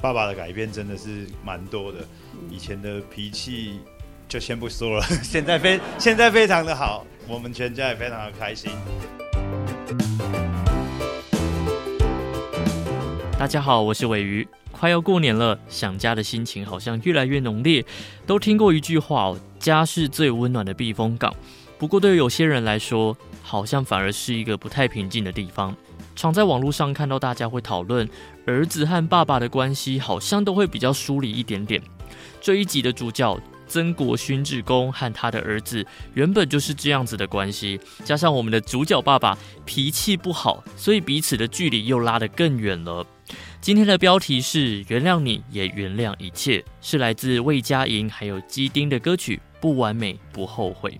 爸爸的改变真的是蛮多的，以前的脾气就先不说了，现在非现在非常的好，我们全家也非常的开心。大家好，我是尾鱼，快要过年了，想家的心情好像越来越浓烈。都听过一句话哦，家是最温暖的避风港。不过对于有些人来说，好像反而是一个不太平静的地方。常在网络上看到大家会讨论儿子和爸爸的关系，好像都会比较疏离一点点。这一集的主角曾国勋志工和他的儿子原本就是这样子的关系，加上我们的主角爸爸脾气不好，所以彼此的距离又拉得更远了。今天的标题是“原谅你也原谅一切”，是来自魏佳莹还有基丁的歌曲《不完美不后悔》。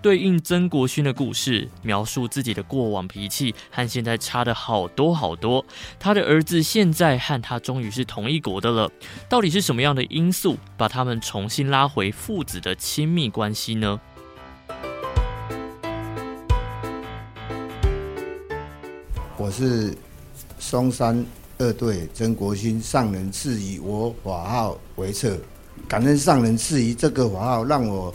对应曾国勋的故事，描述自己的过往脾气和现在差的好多好多。他的儿子现在和他终于是同一国的了，到底是什么样的因素把他们重新拉回父子的亲密关系呢？我是松山二队曾国勋，上人赐予我法号为策，感恩上人赐予这个法号，让我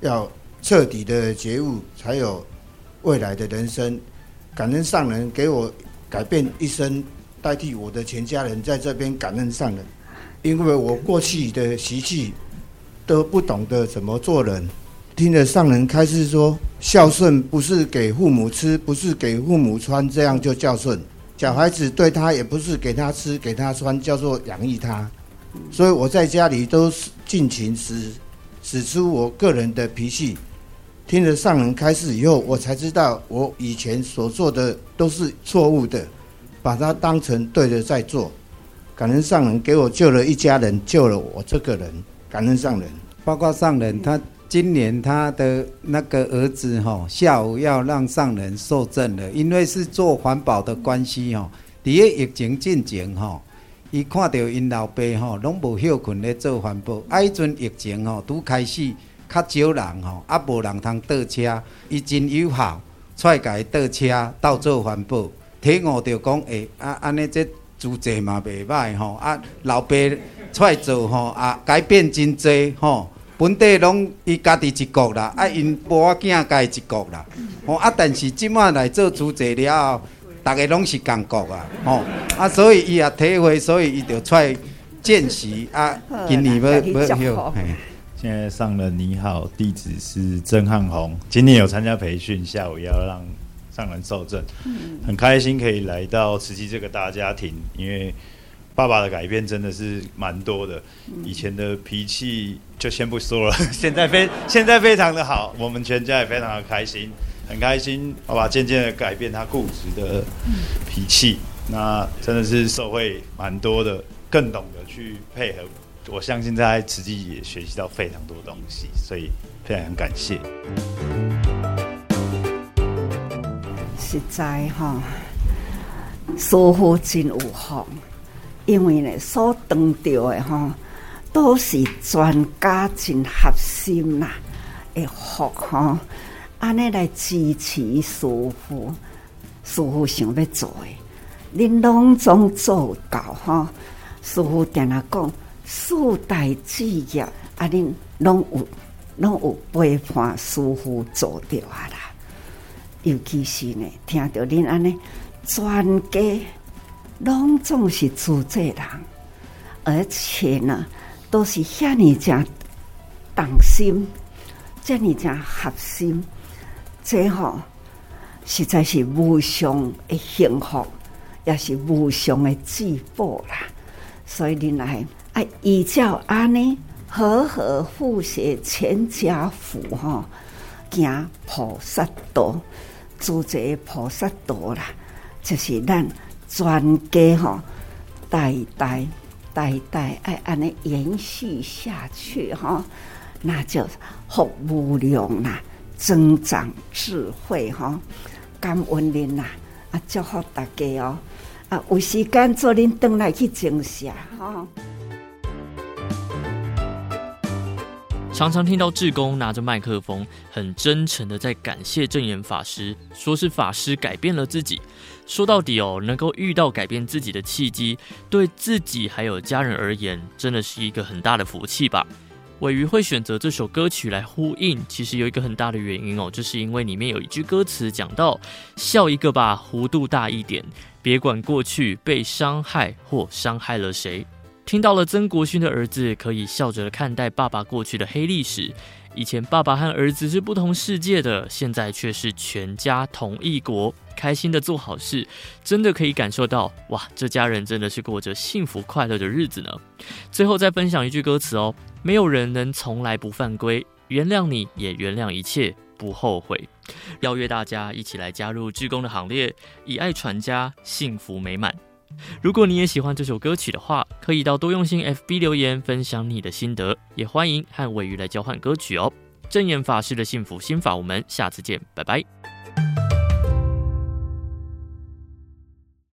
要。彻底的觉悟，才有未来的人生。感恩上人给我改变一生，代替我的全家人在这边感恩上人，因为我过去的习气都不懂得怎么做人。听了上人开示说，孝顺不是给父母吃，不是给父母穿，这样就孝顺。小孩子对他也不是给他吃，给他穿，叫做养育他。所以我在家里都尽情使使出我个人的脾气。听了上人开示以后，我才知道我以前所做的都是错误的，把它当成对的在做。感恩上人给我救了一家人，救了我这个人。感恩上人，包括上人，他今年他的那个儿子哈，下午要让上人受证了，因为是做环保的关系哈。第一疫情进前哈，伊看到因老爸哈，拢无休困咧做环保，啊，迄阵疫情哈，拄开始。较少人吼，啊无人通倒车，伊真有效，出来家己倒车，倒做环保。体悟着讲，诶、欸，啊安尼这主责嘛袂歹吼，啊老爸出来做吼，啊改变真济吼，本地拢伊家己一国啦，啊因无仔囝家己一国啦，吼啊但是即满来做主责了后，逐个拢是共国啊，吼啊所以伊也体会，所以伊就出来见习啊，今年要要休。现在上人你好，地址是曾汉红。今天有参加培训，下午要让上人受证，很开心可以来到慈济这个大家庭。因为爸爸的改变真的是蛮多的，以前的脾气就先不说了，现在非现在非常的好，我们全家也非常的开心，很开心爸爸渐渐的改变他固执的脾气，那真的是受惠蛮多的，更懂得去配合。我相信在慈济也学习到非常多东西，所以非常感谢。实在哈，师傅真有福，因为呢，所当到的哈，都是专家真合心呐，的福哈，安尼来支持师傅，师傅想要做的，恁拢总做到哈，师傅定下讲。四代志业，啊，恁拢有拢有陪伴师傅做掉啊啦。尤其是呢，听到恁安尼全家拢总是主责人，而且呢，都是遐尔正动心，遮尔正合心，最吼实在是无上的幸福，也是无上的祝福啦。所以恁来。啊，依照安尼，和和和谐全家福哈，行菩萨道，做这菩萨道啦，就是咱全家哈，代代代代爱安尼延续下去哈，那就福无量啦，增长智慧哈，感恩您呐，啊，祝福大家哦，啊，有时间做恁转来去静下哈。常常听到志工拿着麦克风，很真诚的在感谢证严法师，说是法师改变了自己。说到底哦，能够遇到改变自己的契机，对自己还有家人而言，真的是一个很大的福气吧。尾鱼会选择这首歌曲来呼应，其实有一个很大的原因哦，就是因为里面有一句歌词讲到：“笑一个吧，弧度大一点，别管过去被伤害或伤害了谁。”听到了曾国勋的儿子可以笑着看待爸爸过去的黑历史。以前爸爸和儿子是不同世界的，现在却是全家同一国，开心的做好事，真的可以感受到哇，这家人真的是过着幸福快乐的日子呢。最后再分享一句歌词哦，没有人能从来不犯规，原谅你也原谅一切，不后悔。邀约大家一起来加入志工的行列，以爱传家，幸福美满。如果你也喜欢这首歌曲的话，可以到多用心 FB 留言分享你的心得，也欢迎和尾鱼来交换歌曲哦。正言法师的幸福心法，我们下次见，拜拜。